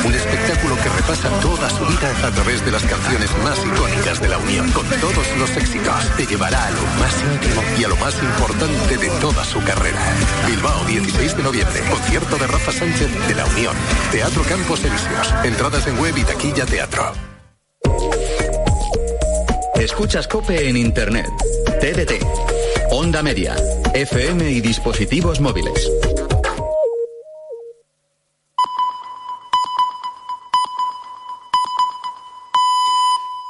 Un espectáculo que repasa toda su vida a través de las canciones más icónicas de la Unión. Con todos los éxitos, te llevará a lo más íntimo y a lo más importante de toda su carrera. Bilbao, 16 de noviembre. Concierto de Rafa Sánchez de la Unión. Teatro Campos Elíseos. Entradas en web y taquilla teatro. Escuchas Cope en Internet. TDT. Onda Media. FM y dispositivos móviles.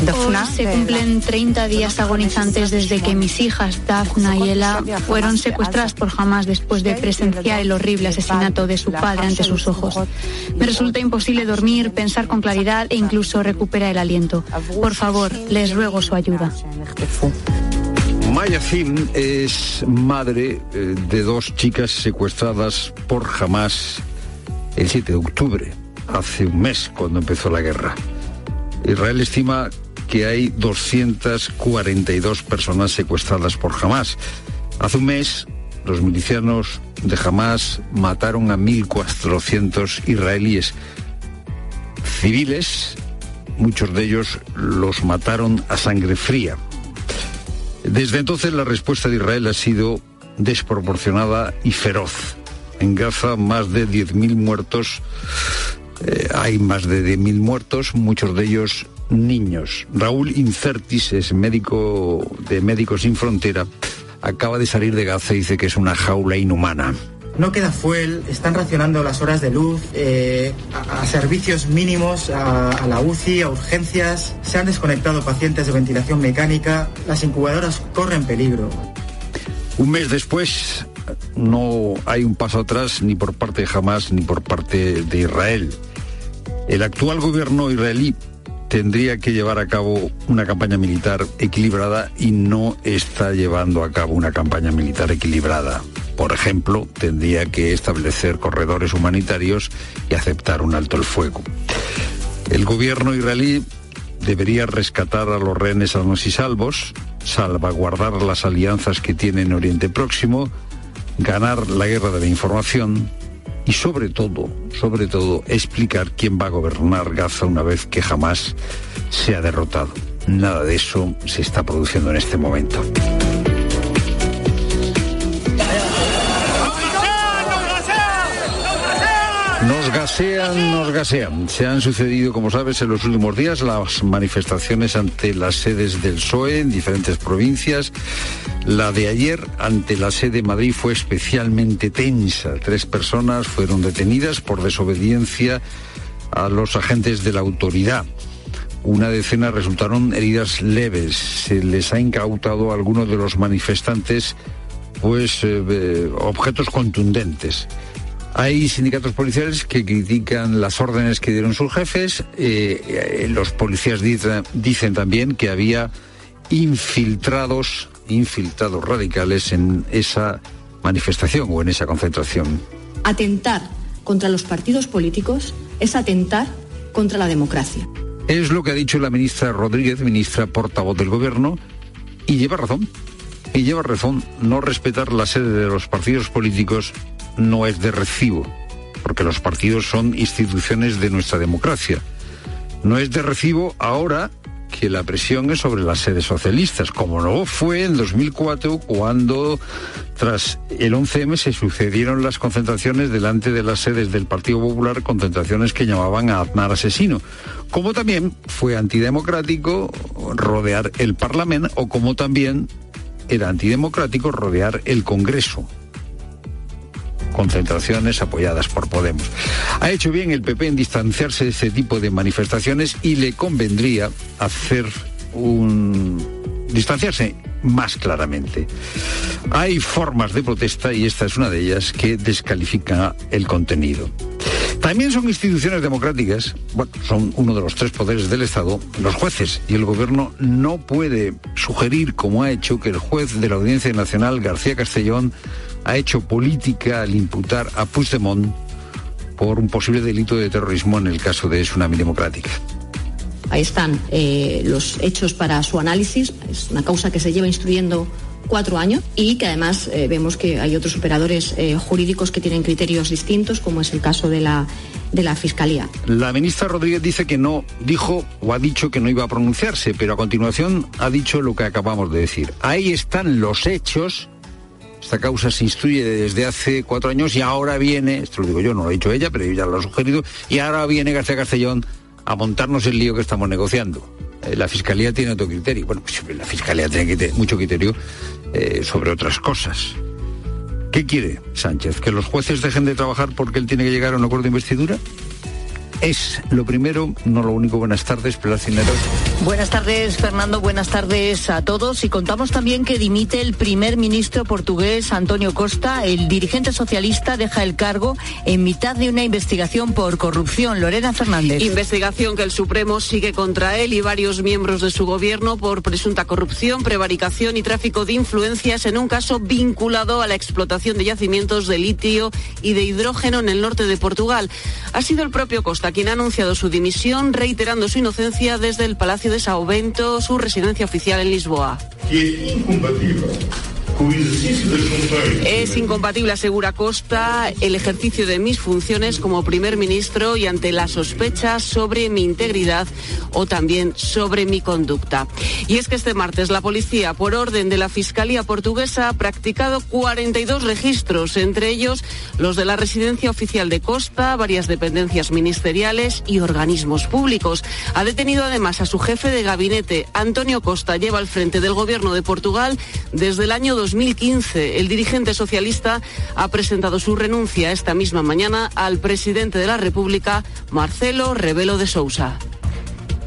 Hoy se cumplen 30 días agonizantes desde que mis hijas, Dafna y Ela, fueron secuestradas por Hamas después de presenciar el horrible asesinato de su padre ante sus ojos. Me resulta imposible dormir, pensar con claridad e incluso recuperar el aliento. Por favor, les ruego su ayuda. Maya Zim es madre eh, de dos chicas secuestradas por Hamas el 7 de octubre, hace un mes cuando empezó la guerra. Israel estima que hay 242 personas secuestradas por Hamas. Hace un mes, los milicianos de Hamas mataron a 1.400 israelíes civiles, muchos de ellos los mataron a sangre fría. Desde entonces la respuesta de Israel ha sido desproporcionada y feroz. En Gaza más de 10.000 muertos, eh, hay más de 10.000 muertos, muchos de ellos niños. Raúl Incertis es médico de Médicos Sin Frontera. Acaba de salir de Gaza y dice que es una jaula inhumana. No queda fuel, están racionando las horas de luz, eh, a, a servicios mínimos, a, a la UCI, a urgencias, se han desconectado pacientes de ventilación mecánica, las incubadoras corren peligro. Un mes después no hay un paso atrás ni por parte de Hamas ni por parte de Israel. El actual gobierno israelí tendría que llevar a cabo una campaña militar equilibrada y no está llevando a cabo una campaña militar equilibrada. Por ejemplo, tendría que establecer corredores humanitarios y aceptar un alto el fuego. El gobierno israelí debería rescatar a los rehenes sanos y salvos, salvaguardar las alianzas que tiene en Oriente Próximo, ganar la guerra de la información y sobre todo, sobre todo, explicar quién va a gobernar Gaza una vez que jamás sea derrotado. Nada de eso se está produciendo en este momento. Gasean, nos gasean. Se han sucedido, como sabes, en los últimos días las manifestaciones ante las sedes del PSOE en diferentes provincias. La de ayer ante la sede de Madrid fue especialmente tensa. Tres personas fueron detenidas por desobediencia a los agentes de la autoridad. Una decena resultaron heridas leves. Se les ha incautado a algunos de los manifestantes pues eh, objetos contundentes. Hay sindicatos policiales que critican las órdenes que dieron sus jefes. Eh, eh, los policías dicen, dicen también que había infiltrados, infiltrados radicales en esa manifestación o en esa concentración. Atentar contra los partidos políticos es atentar contra la democracia. Es lo que ha dicho la ministra Rodríguez, ministra portavoz del gobierno, y lleva razón. Y lleva razón, no respetar la sede de los partidos políticos no es de recibo, porque los partidos son instituciones de nuestra democracia. No es de recibo ahora que la presión es sobre las sedes socialistas, como no fue en 2004 cuando tras el 11M se sucedieron las concentraciones delante de las sedes del Partido Popular, concentraciones que llamaban a Aznar asesino. Como también fue antidemocrático rodear el Parlamento o como también era antidemocrático rodear el Congreso concentraciones apoyadas por Podemos. Ha hecho bien el PP en distanciarse de ese tipo de manifestaciones y le convendría hacer un distanciarse más claramente. Hay formas de protesta, y esta es una de ellas, que descalifica el contenido. También son instituciones democráticas, bueno, son uno de los tres poderes del Estado, los jueces, y el gobierno no puede sugerir, como ha hecho, que el juez de la Audiencia Nacional, García Castellón, ha hecho política al imputar a Puigdemont por un posible delito de terrorismo en el caso de Tsunami Democrática. Ahí están eh, los hechos para su análisis. Es una causa que se lleva instruyendo cuatro años y que además eh, vemos que hay otros operadores eh, jurídicos que tienen criterios distintos, como es el caso de la, de la Fiscalía. La ministra Rodríguez dice que no dijo o ha dicho que no iba a pronunciarse, pero a continuación ha dicho lo que acabamos de decir. Ahí están los hechos. Esta causa se instruye desde hace cuatro años y ahora viene, esto lo digo yo, no lo ha dicho ella, pero ella lo ha sugerido, y ahora viene García Castellón a montarnos el lío que estamos negociando. Eh, la Fiscalía tiene otro criterio. Bueno, pues la Fiscalía tiene mucho criterio eh, sobre otras cosas. ¿Qué quiere Sánchez? ¿Que los jueces dejen de trabajar porque él tiene que llegar a un acuerdo de investidura? Es lo primero, no lo único. Buenas tardes, Pilar Cineros. Buenas tardes, Fernando. Buenas tardes a todos. Y contamos también que dimite el primer ministro portugués, Antonio Costa. El dirigente socialista deja el cargo en mitad de una investigación por corrupción. Lorena Fernández. Investigación que el Supremo sigue contra él y varios miembros de su gobierno por presunta corrupción, prevaricación y tráfico de influencias en un caso vinculado a la explotación de yacimientos de litio y de hidrógeno en el norte de Portugal. Ha sido el propio Costa quien ha anunciado su dimisión, reiterando su inocencia desde el Palacio de Sao Bento, su residencia oficial en Lisboa. Asegura Costa, el ejercicio de mis funciones como primer ministro y ante las sospechas sobre mi integridad o también sobre mi conducta. Y es que este martes la policía, por orden de la Fiscalía portuguesa, ha practicado 42 registros, entre ellos los de la residencia oficial de Costa, varias dependencias ministeriales y organismos públicos. Ha detenido además a su jefe de gabinete, Antonio Costa, lleva al frente del gobierno de Portugal desde el año 2015. El dirigente socialista ha presentado su renuncia esta misma mañana al presidente de la República, Marcelo Rebelo de Sousa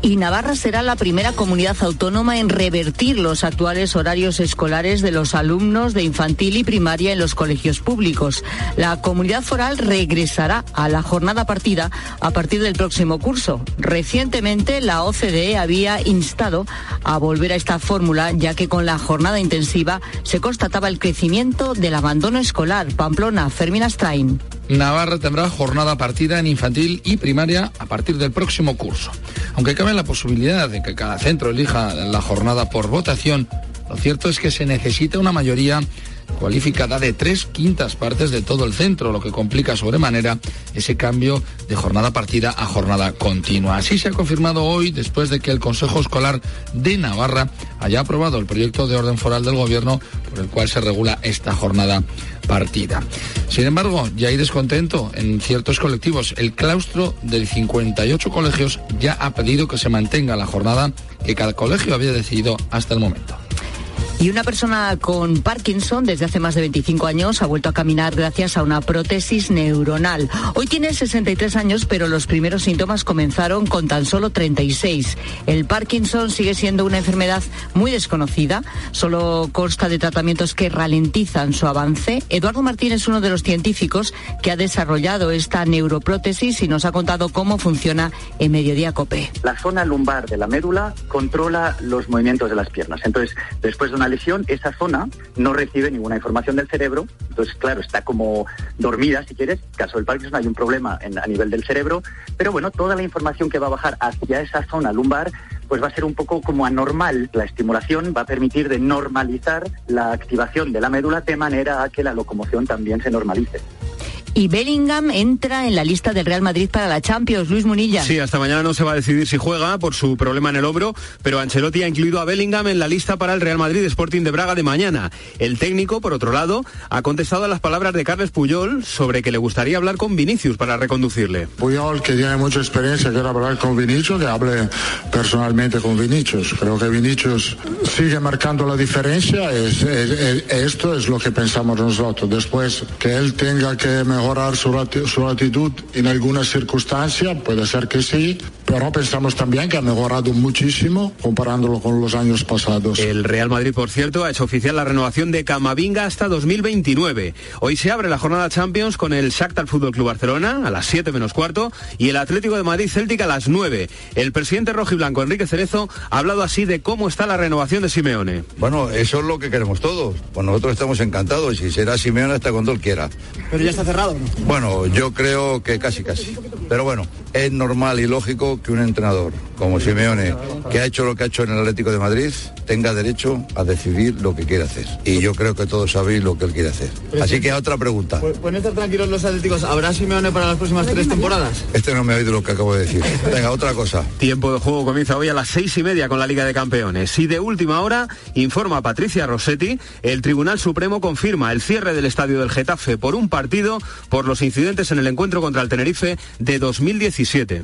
y Navarra será la primera comunidad autónoma en revertir los actuales horarios escolares de los alumnos de infantil y primaria en los colegios públicos. La comunidad foral regresará a la jornada partida a partir del próximo curso. Recientemente la OCDE había instado a volver a esta fórmula ya que con la jornada intensiva se constataba el crecimiento del abandono escolar. Pamplona, Fermina Strain. Navarra tendrá jornada partida en infantil y primaria a partir del próximo curso. Aunque cabe la posibilidad de que cada centro elija la jornada por votación, lo cierto es que se necesita una mayoría cualificada de tres quintas partes de todo el centro, lo que complica sobremanera ese cambio de jornada partida a jornada continua. Así se ha confirmado hoy, después de que el Consejo Escolar de Navarra haya aprobado el proyecto de orden foral del Gobierno por el cual se regula esta jornada partida. Sin embargo, ya hay descontento en ciertos colectivos. El claustro de 58 colegios ya ha pedido que se mantenga la jornada que cada colegio había decidido hasta el momento. Y una persona con Parkinson desde hace más de 25 años ha vuelto a caminar gracias a una prótesis neuronal. Hoy tiene 63 años, pero los primeros síntomas comenzaron con tan solo 36. El Parkinson sigue siendo una enfermedad muy desconocida, solo consta de tratamientos que ralentizan su avance. Eduardo Martín es uno de los científicos que ha desarrollado esta neuroprótesis y nos ha contado cómo funciona en Mediodía Cope. La zona lumbar de la médula controla los movimientos de las piernas. Entonces, después de una lesión, esa zona no recibe ninguna información del cerebro, entonces, claro, está como dormida, si quieres. En el caso del Parkinson hay un problema a nivel del cerebro, pero bueno, toda la información que va a bajar hacia esa zona lumbar pues va a ser un poco como anormal. La estimulación va a permitir de normalizar la activación de la médula de manera a que la locomoción también se normalice. Y Bellingham entra en la lista del Real Madrid para la Champions. Luis Munilla. Sí, hasta mañana no se va a decidir si juega por su problema en el hombro, pero Ancelotti ha incluido a Bellingham en la lista para el Real Madrid Sporting de Braga de mañana. El técnico, por otro lado, ha contestado a las palabras de Carles Puyol sobre que le gustaría hablar con Vinicius para reconducirle. Puyol, que tiene mucha experiencia, quiere hablar con Vinicius, que hable personalmente con Vinicius. Creo que Vinicius sigue marcando la diferencia, es, esto es lo que pensamos nosotros. Después, que él tenga que mejorar su, su actitud en algunas circunstancias, puede ser que sí, pero pensamos también que ha mejorado muchísimo comparándolo con los años pasados. El Real Madrid, por cierto, ha hecho oficial la renovación de Camavinga hasta 2029. Hoy se abre la jornada Champions con el Shakhtar Fútbol Club Barcelona a las 7 menos cuarto y el Atlético de Madrid Celtic a las 9. El presidente rojiblanco Enrique Cerezo ha hablado así de cómo está la renovación de Simeone. Bueno, eso es lo que queremos todos. Pues nosotros estamos encantados y será Simeone hasta cuando él quiera. Pero ya está cerrado, ¿no? Bueno, yo creo que casi casi. Pero bueno, es normal y lógico que un entrenador como Simeone, que ha hecho lo que ha hecho en el Atlético de Madrid, tenga derecho a decidir lo que quiere hacer. Y yo creo que todos sabéis lo que él quiere hacer. Así que otra pregunta. ¿Pueden estar tranquilos los atléticos? ¿Habrá Simeone para las próximas tres temporadas? Este no me ha oído lo que acabo de decir. Venga, otra cosa. Tiempo de juego comienza hoy a las seis y media con la Liga de Campeones. Y de última hora, informa Patricia Rossetti, el Tribunal Supremo confirma el cierre del estadio del Getafe por un partido por los incidentes en el encuentro contra el Tenerife de 2017.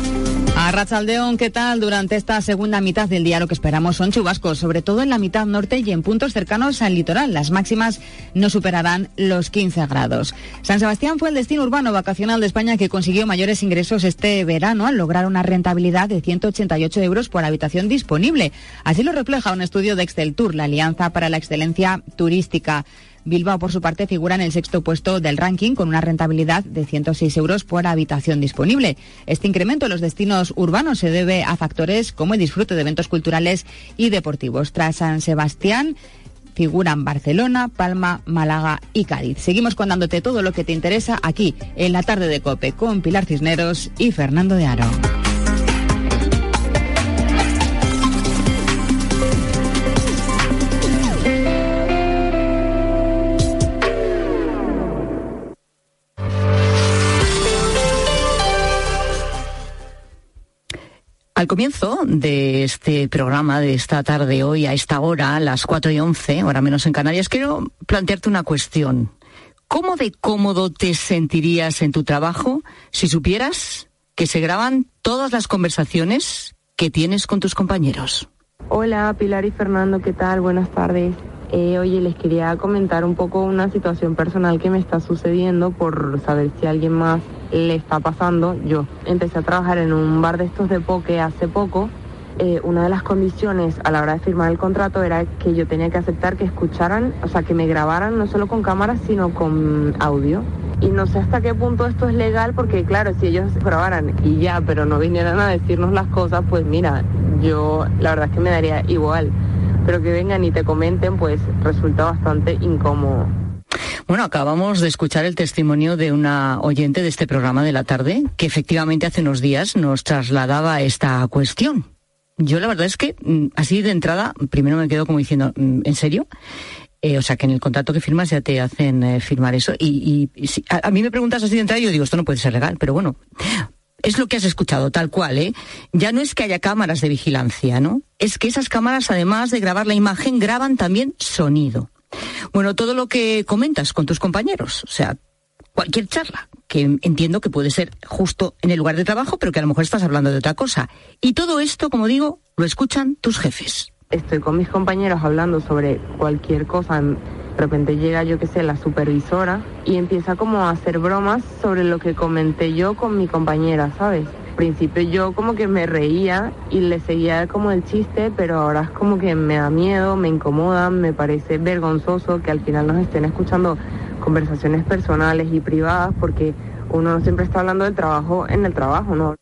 ¿Qué tal? Durante esta segunda mitad del día lo que esperamos son chubascos, sobre todo en la mitad norte y en puntos cercanos al litoral. Las máximas no superarán los 15 grados. San Sebastián fue el destino urbano vacacional de España que consiguió mayores ingresos este verano al lograr una rentabilidad de 188 euros por habitación disponible. Así lo refleja un estudio de Excel Tour, la Alianza para la Excelencia Turística. Bilbao, por su parte, figura en el sexto puesto del ranking con una rentabilidad de 106 euros por habitación disponible. Este incremento en los destinos urbanos se debe a factores como el disfrute de eventos culturales y deportivos. Tras San Sebastián, figuran Barcelona, Palma, Málaga y Cádiz. Seguimos contándote todo lo que te interesa aquí en la tarde de Cope con Pilar Cisneros y Fernando de Aro. Al comienzo de este programa, de esta tarde hoy, a esta hora, a las 4 y 11, hora menos en Canarias, quiero plantearte una cuestión. ¿Cómo de cómodo te sentirías en tu trabajo si supieras que se graban todas las conversaciones que tienes con tus compañeros? Hola, Pilar y Fernando, ¿qué tal? Buenas tardes. Eh, oye, les quería comentar un poco una situación personal que me está sucediendo por saber si alguien más le está pasando. Yo empecé a trabajar en un bar de estos de poke hace poco. Eh, una de las condiciones a la hora de firmar el contrato era que yo tenía que aceptar que escucharan, o sea, que me grabaran no solo con cámaras, sino con audio. Y no sé hasta qué punto esto es legal, porque claro, si ellos grabaran y ya, pero no vinieran a decirnos las cosas, pues mira, yo la verdad es que me daría igual. Pero que vengan y te comenten, pues resulta bastante incómodo. Bueno, acabamos de escuchar el testimonio de una oyente de este programa de la tarde que efectivamente hace unos días nos trasladaba esta cuestión. Yo la verdad es que mm, así de entrada, primero me quedo como diciendo, mm, ¿en serio? Eh, o sea, que en el contrato que firmas ya te hacen eh, firmar eso. Y, si, a, mí me preguntas así de entrada y yo digo, esto no puede ser legal, pero bueno, es lo que has escuchado, tal cual, ¿eh? Ya no es que haya cámaras de vigilancia, ¿no? Es que esas cámaras, además de grabar la imagen, graban también sonido. Bueno, todo lo que comentas con tus compañeros, o sea, cualquier charla, que entiendo que puede ser justo en el lugar de trabajo, pero que a lo mejor estás hablando de otra cosa. Y todo esto, como digo, lo escuchan tus jefes. Estoy con mis compañeros hablando sobre cualquier cosa. De repente llega, yo qué sé, la supervisora y empieza como a hacer bromas sobre lo que comenté yo con mi compañera, ¿sabes? principio yo como que me reía y le seguía como el chiste, pero ahora es como que me da miedo, me incomoda, me parece vergonzoso que al final nos estén escuchando conversaciones personales y privadas porque uno no siempre está hablando del trabajo en el trabajo, ¿no?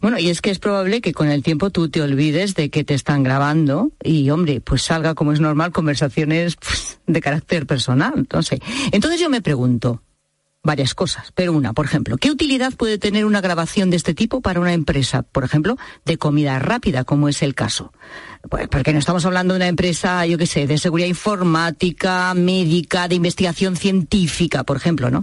Bueno, y es que es probable que con el tiempo tú te olvides de que te están grabando y, hombre, pues salga como es normal conversaciones pues, de carácter personal. Entonces, entonces yo me pregunto, varias cosas, pero una, por ejemplo, ¿qué utilidad puede tener una grabación de este tipo para una empresa, por ejemplo, de comida rápida, como es el caso? Pues porque no estamos hablando de una empresa, yo qué sé, de seguridad informática, médica, de investigación científica, por ejemplo, ¿no?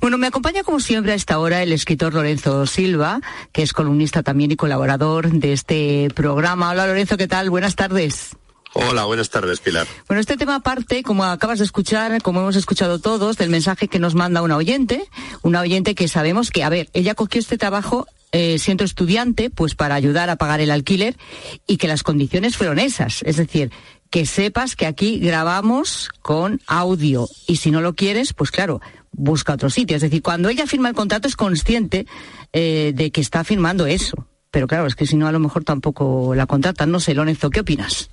Bueno, me acompaña como siempre a esta hora el escritor Lorenzo Silva, que es columnista también y colaborador de este programa. Hola Lorenzo, ¿qué tal? Buenas tardes. Hola, buenas tardes, Pilar. Bueno, este tema parte, como acabas de escuchar, como hemos escuchado todos, del mensaje que nos manda una oyente, una oyente que sabemos que, a ver, ella cogió este trabajo eh, siendo estudiante, pues para ayudar a pagar el alquiler y que las condiciones fueron esas. Es decir, que sepas que aquí grabamos con audio y si no lo quieres, pues claro, busca otro sitio. Es decir, cuando ella firma el contrato es consciente eh, de que está firmando eso. Pero claro, es que si no, a lo mejor tampoco la contratan. No sé, Lorenzo, ¿qué opinas?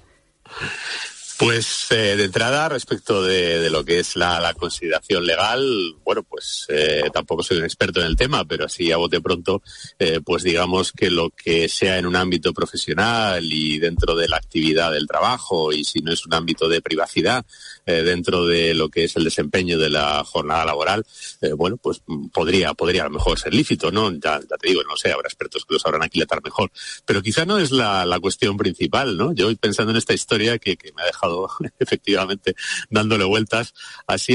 Pues eh, de entrada, respecto de, lo que es la, la, consideración legal, bueno, pues eh, tampoco soy un experto en el tema, pero así a bote pronto, eh, pues digamos que lo que sea en un ámbito profesional y dentro de la actividad del trabajo, y si no es un ámbito de privacidad, eh, dentro de lo que es el desempeño de la jornada laboral, eh, bueno, pues podría, podría a lo mejor ser lícito, ¿no? Ya, ya, te digo, no sé, habrá expertos que lo sabrán aquilatar mejor, pero quizá no es la, cuestión principal, ¿no? Yo pensando en esta historia que, que me ha dejado (laughs) efectivamente dándole vueltas, así